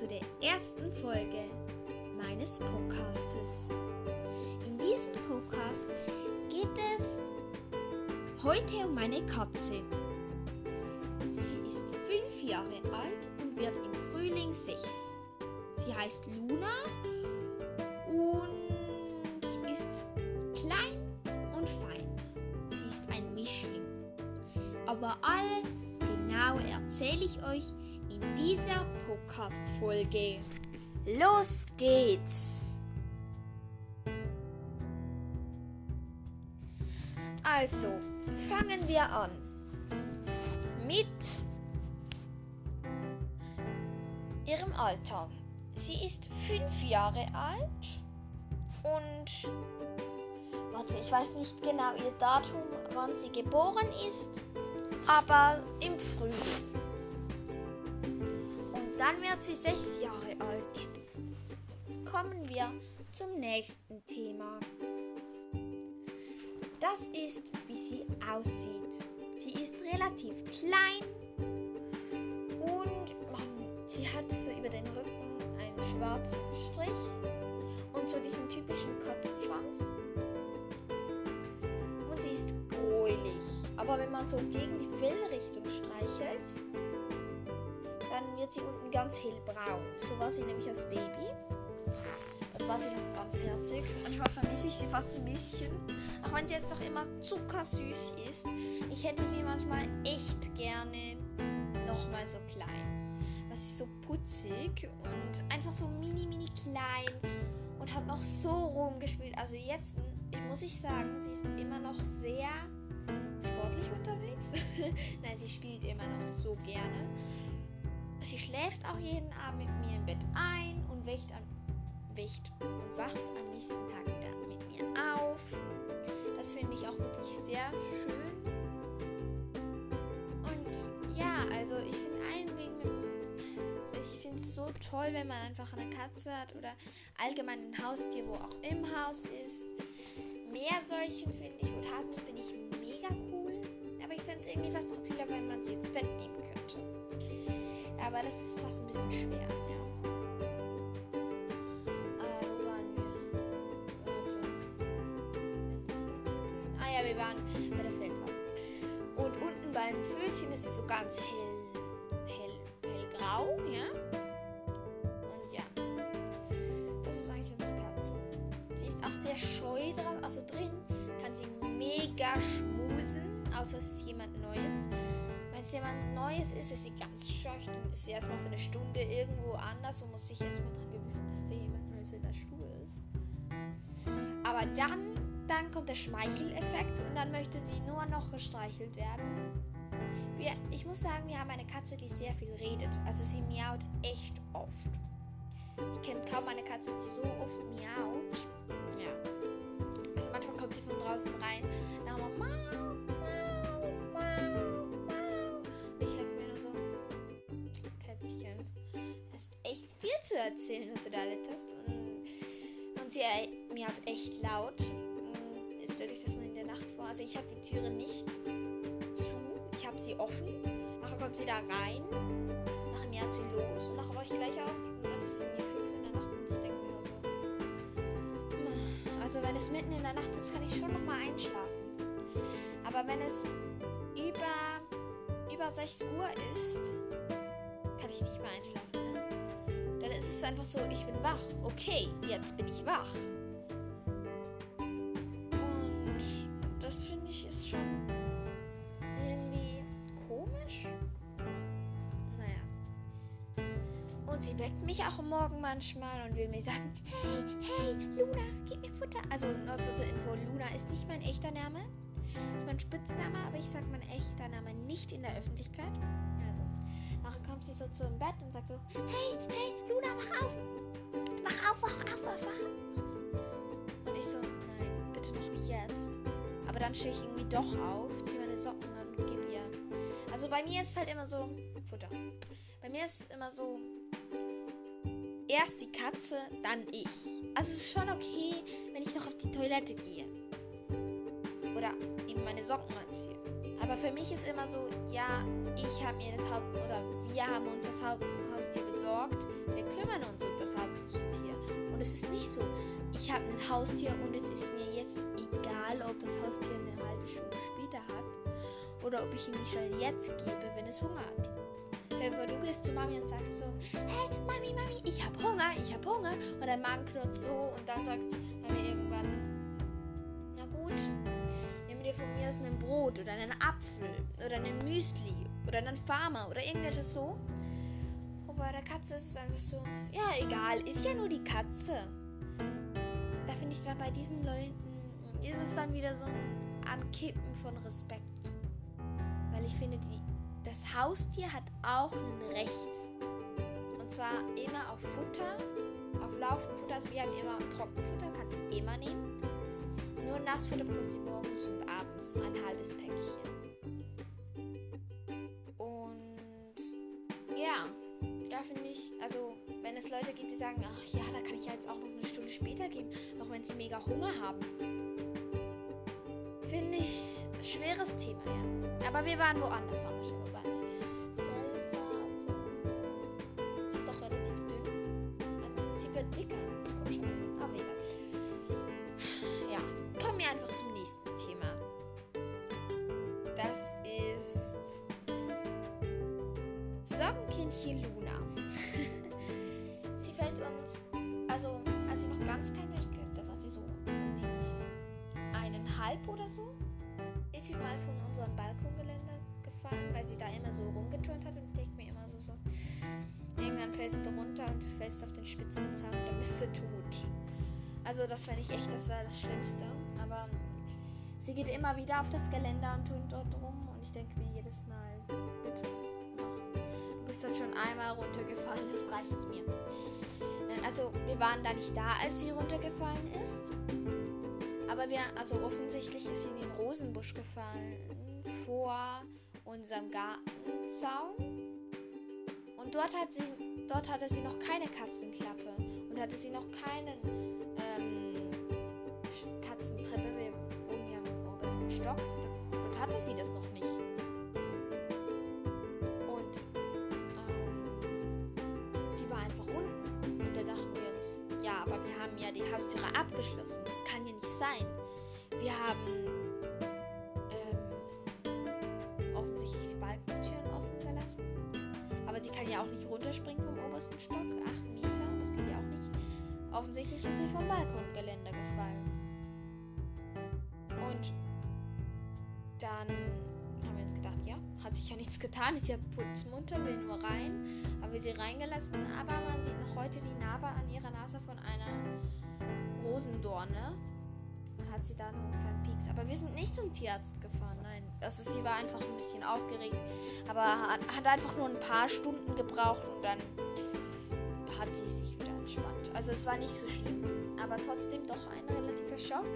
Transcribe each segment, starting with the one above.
zu der ersten Folge meines Podcastes. In diesem Podcast geht es heute um meine Katze. Sie ist fünf Jahre alt und wird im Frühling sechs. Sie heißt Luna und ist klein und fein. Sie ist ein Mischling. Aber alles genau erzähle ich euch dieser Podcast-Folge. Los geht's! Also, fangen wir an mit ihrem Alter. Sie ist fünf Jahre alt und warte, ich weiß nicht genau ihr Datum, wann sie geboren ist, aber im Frühling. Dann wird sie sechs Jahre alt. Kommen wir zum nächsten Thema. Das ist, wie sie aussieht. Sie ist relativ klein und man, sie hat so über den Rücken einen schwarzen Strich und so diesen typischen Katzenschwanz. Und sie ist gräulich. Aber wenn man so gegen die Fellrichtung streichelt, wird sie unten ganz hellbraun. So war sie nämlich als Baby. Dann war sie noch ganz herzig. Manchmal vermisse ich sie fast ein bisschen. Auch wenn sie jetzt noch immer zuckersüß ist. Ich hätte sie manchmal echt gerne nochmal so klein. Was ist so putzig und einfach so mini, mini klein und hat noch so rumgespielt. Also jetzt, ich muss ich sagen, sie ist immer noch sehr sportlich unterwegs. Nein, sie spielt immer noch so gerne. Sie schläft auch jeden Abend mit mir im Bett ein und wächt, an, wächt und wacht am nächsten Tag wieder mit mir auf. Das finde ich auch wirklich sehr schön. Und ja, also ich finde es so toll, wenn man einfach eine Katze hat oder allgemein ein Haustier, wo auch im Haus ist. Meersäulchen finde ich und Hasen finde ich mega cool. Aber ich finde es irgendwie fast noch cooler, wenn man sie ins Bett könnte. Aber das ist fast ein bisschen schwer. Äh. Ah ja, wir waren bei der Feldwand. Und unten beim Pfötchen ist es so ganz hell, hell, hellgrau, ja. Und ja, das ist eigentlich unsere Katze. Sie ist auch sehr scheu dran, also drin kann sie mega schmusen, außer es ist jemand Neues. Jemand Neues ist, ist sie ganz und ist sie erstmal für eine Stunde irgendwo anders und muss sich erstmal dran gewöhnen, dass da jemand Neues in der Stube ist. Aber dann, dann kommt der Schmeicheleffekt und dann möchte sie nur noch gestreichelt werden. Wir, ich muss sagen, wir haben eine Katze, die sehr viel redet. Also sie miaut echt oft. Ich kenne kaum eine Katze, die so oft miaut. Ja. Manchmal kommt sie von draußen rein. Dann haben wir mau, hast echt viel zu erzählen, was du da erlebt hast. Und, und sie äh, miaut echt laut. Und Stellt euch das mal in der Nacht vor. Also ich habe die Türe nicht zu. Ich habe sie offen. Nachher kommt sie da rein. Nachher miaut sie los. Und nachher wache ich gleich auf. Und das ist 5 Uhr in der Nacht. Und ich denke mir so. "Hm, Also wenn es mitten in der Nacht ist, kann ich schon noch mal einschlafen. Aber wenn es über, über 6 Uhr ist, kann ich nicht mehr einschlafen. Ne? Dann ist es einfach so, ich bin wach. Okay, jetzt bin ich wach. Und das finde ich ist schon irgendwie komisch. Naja. Und sie weckt mich auch Morgen manchmal und will mir sagen, hey, hey, Luna, gib mir Futter. Also nur so zur Info, Luna ist nicht mein echter Name. ist mein Spitzname, aber ich sage mein echter Name nicht in der Öffentlichkeit. Nachher kommt sie so zu im Bett und sagt so, hey, hey, Luna, wach auf. Wach auf, wach auf, wach auf. Und ich so, nein, bitte noch nicht jetzt. Aber dann stehe ich irgendwie doch auf, ziehe meine Socken an und gebe ihr. Also bei mir ist es halt immer so, Futter. Bei mir ist es immer so, erst die Katze, dann ich. Also es ist schon okay, wenn ich noch auf die Toilette gehe. Oder eben meine Socken anziehe. Aber für mich ist immer so, ja, ich habe mir das Haupt oder wir haben uns das Haupt Haustier besorgt. Wir kümmern uns um das Haustier. Und es ist nicht so, ich habe ein Haustier und es ist mir jetzt egal, ob das Haustier eine halbe Stunde später hat oder ob ich ihm die schon jetzt gebe, wenn es Hunger hat. Stell du gehst zu Mami und sagst so, hey Mami, Mami, ich hab Hunger, ich hab Hunger. Und dein Magen knurrt so und dann sagt Mami von mir aus ein Brot oder einen Apfel oder einen Müsli oder einen Farmer oder irgendetwas so. Bei der Katze ist es einfach so, ja egal, ist ja nur die Katze. Da finde ich dann bei diesen Leuten, ist es dann wieder so ein am Kippen von Respekt. Weil ich finde, die das Haustier hat auch ein Recht. Und zwar immer auf Futter, auf Laufenfutter. Also wir haben immer Trockenfutter, kannst du immer nehmen. Nur Nassfutter bekommt sie morgens und abends ein halbes Päckchen. Und ja, da finde ich, also wenn es Leute gibt, die sagen, ach ja, da kann ich ja jetzt auch noch eine Stunde später geben, auch wenn sie mega Hunger haben. Finde ich schweres Thema, ja. Aber wir waren woanders, waren wir schon. Sorgenkindchen Luna. sie fällt uns, also als sie noch ganz klein war, ich glaube, da war sie so um die eineinhalb oder so, ist sie mal von unserem Balkongeländer gefallen, weil sie da immer so rumgeturnt hat und ich denke mir immer so, so, irgendwann fällst du runter und fällst auf den spitzen Zaun, dann bist du tot. Also das fand ich echt, das war das Schlimmste. Aber sie geht immer wieder auf das Geländer und tut dort rum und ich denke mir jedes Mal, bist dann schon einmal runtergefallen, das reicht mir. Also wir waren da nicht da, als sie runtergefallen ist. Aber wir, also offensichtlich ist sie in den Rosenbusch gefallen vor unserem Gartenzaun. Und dort, hat sie, dort hatte sie noch keine Katzenklappe und hatte sie noch keine ähm, Katzentreppe. Wir wohnen ja im obersten Stock. Dort hatte sie das noch nicht. Die Haustüre abgeschlossen. Das kann ja nicht sein. Wir haben ähm, offensichtlich die Balkentüren offen gelassen. Aber sie kann ja auch nicht runterspringen vom obersten Stock. Acht Meter, das geht ja auch nicht. Offensichtlich ist sie vom Balkongeländer gefallen. Und dann haben wir uns gedacht, ja, hat sich ja nichts getan, ist ja putzmunter, will nur rein. Haben wir sie reingelassen, aber man sieht noch heute die Narbe an ihrer Nase von einer Rosendorne hat sie dann einen Pieks. Aber wir sind nicht zum Tierarzt gefahren, nein. Also sie war einfach ein bisschen aufgeregt, aber hat, hat einfach nur ein paar Stunden gebraucht und dann hat sie sich wieder entspannt. Also es war nicht so schlimm, aber trotzdem doch ein relativer Schock.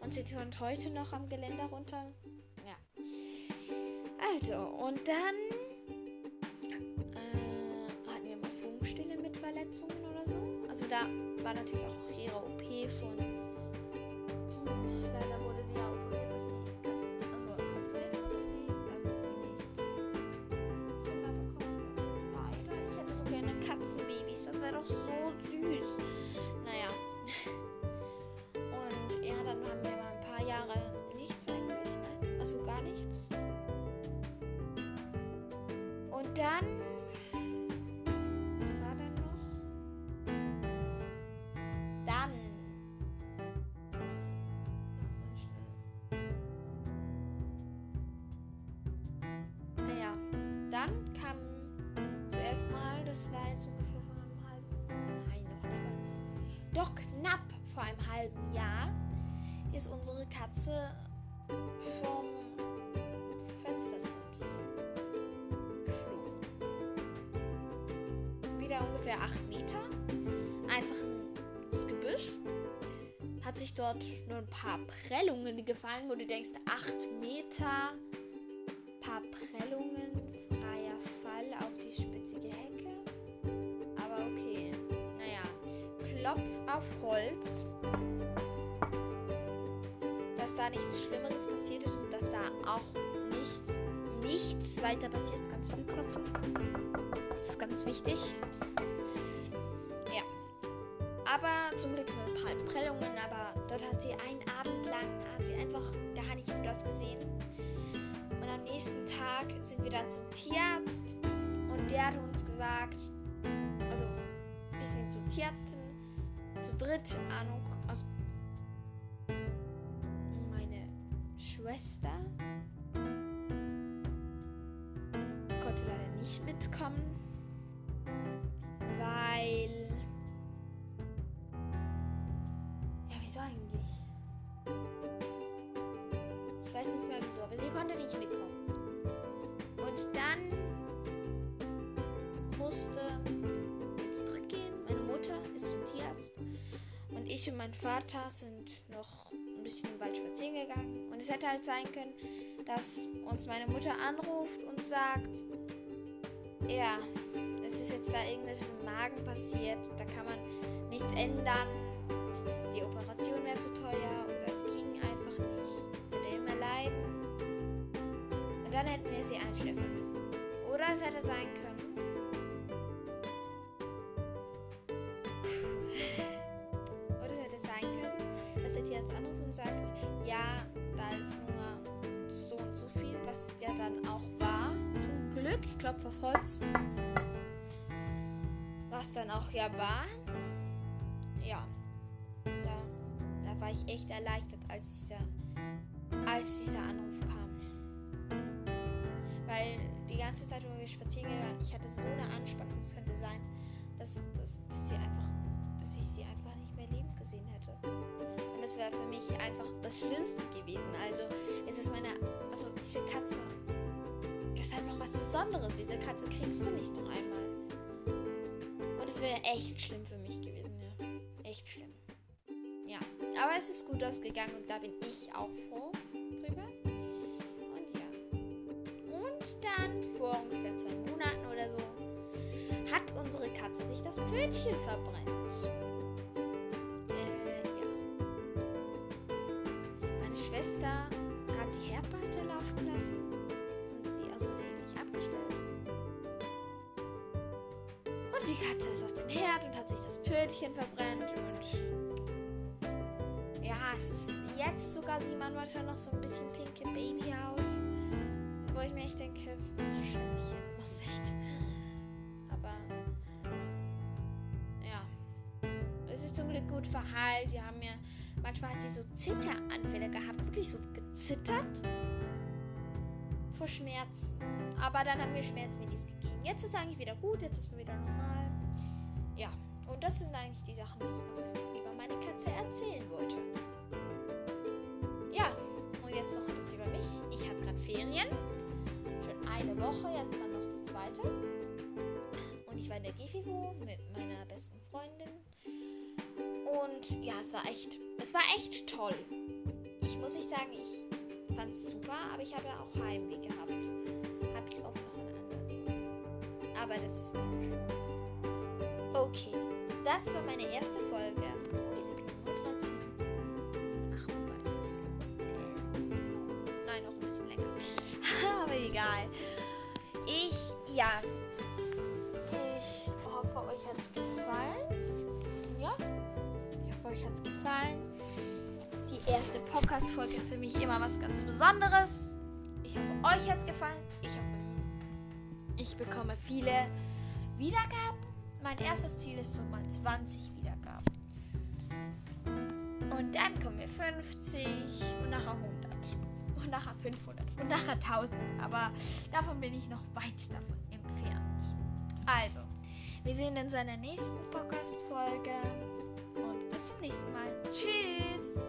Und sie turnt heute noch am Geländer runter. Ja. Also, und dann äh, hatten wir mal Funkstille mit Verletzungen oder so. Also da war natürlich auch noch ihre OP von. Leider wurde sie ja operiert, dass sie. Dass, also kastriert wurde sie, damit sie nicht Kinder bekommen. Leider. Ich hätte so gerne Katzenbabys. Das wäre doch so süß. Naja. Und ja, dann haben wir mal ein paar Jahre nichts eigentlich. Nein, also gar nichts. Und dann erstmal, das war jetzt ungefähr vor einem halben, nein, noch nicht vor, doch knapp vor einem halben Jahr, ist unsere Katze vom Fenstersims geflogen. Wieder ungefähr 8 Meter, einfach ins Gebüsch. Hat sich dort nur ein paar Prellungen gefallen, wo du denkst, 8 Meter, paar Prellungen, auf Holz. Das da nichts Schlimmeres passiert ist und dass da auch nichts, nichts weiter passiert. Ganz viel klopfen. Das ist ganz wichtig. Ja. Aber zum Glück nur ein paar Prellungen, aber dort hat sie einen Abend lang, hat sie einfach gar nicht gut ausgesehen. Und am nächsten Tag sind wir dann zum Tierarzt und der hat uns gesagt, also wir sind zum Tierärztin, zu dritt, Ahnung, also meine Schwester konnte leider nicht mitkommen, weil, ja, wieso eigentlich? Ich weiß nicht mehr wieso, aber sie konnte nicht mitkommen. Und dann musste Und ich und mein Vater sind noch ein bisschen im Wald spazieren gegangen. Und es hätte halt sein können, dass uns meine Mutter anruft und sagt, ja, es ist jetzt da irgendwas im Magen passiert, da kann man nichts ändern, die Operation wäre zu teuer oder es ging einfach nicht. Sie hätte immer leiden. Und dann hätten wir sie einschläfern müssen. Oder es hätte sein können, Glück, Klopf auf Holz. Was dann auch ja war. Ja, da, da war ich echt erleichtert, als dieser, als dieser Anruf kam. Weil die ganze Zeit, wo wir spazieren gegangen, ich hatte so eine Anspannung, es könnte sein, dass, dass, dass, sie einfach, dass ich sie einfach nicht mehr lebend gesehen hätte. Und das wäre für mich einfach das Schlimmste gewesen. Also es ist meine, also diese Katze, einfach was Besonderes. Diese Katze kriegst du nicht noch einmal. Und es wäre echt schlimm für mich gewesen, ja. Echt schlimm. Ja, aber es ist gut ausgegangen und da bin ich auch froh drüber. Und ja. Und dann vor ungefähr zwei Monaten oder so hat unsere Katze sich das Pfötchen verbrennt. Die Katze ist auf den Herd und hat sich das Pfötchen verbrennt und ja, es ist jetzt sogar sieht man manchmal noch so ein bisschen pinke Babyhaut, wo ich mir echt denke, oh, Schätzchen, was echt. Aber ja, es ist zum Glück gut verheilt. Wir haben ja manchmal hat sie so Zitteranfälle gehabt, wirklich so gezittert vor Schmerzen. Aber dann haben wir Schmerzmedis gegeben. Jetzt ist eigentlich wieder gut, jetzt ist es wieder normal. Und das sind eigentlich die Sachen, die ich noch über meine Katze erzählen wollte. Ja, und jetzt noch etwas über mich. Ich habe gerade Ferien. Schon eine Woche, jetzt dann noch die zweite. Und ich war in der GFIVO mit meiner besten Freundin. Und ja, es war echt, es war echt toll. Ich muss nicht sagen, ich fand es super, aber ich habe ja auch Heimweh gehabt. Habe ich auch noch einen anderen. Aber das ist nicht so schlimm. Das war meine erste Folge. Oh, ich habe nur 13. 38 Sekunden. Nein, noch ein bisschen länger. aber egal. Ich, ja. Ich hoffe, euch hat es gefallen. Ja, ich hoffe, euch hat es gefallen. Die erste Podcast-Folge ist für mich immer was ganz Besonderes. Ich hoffe, euch hat es gefallen. Ich hoffe, ich bekomme viele Wiedergaben. Mein erstes Ziel ist so mal 20 Wiedergaben. Und dann kommen wir 50 und nachher 100 und nachher 500 und nachher 1000. Aber davon bin ich noch weit davon entfernt. Also, wir sehen uns in der nächsten Podcast-Folge und bis zum nächsten Mal. Tschüss!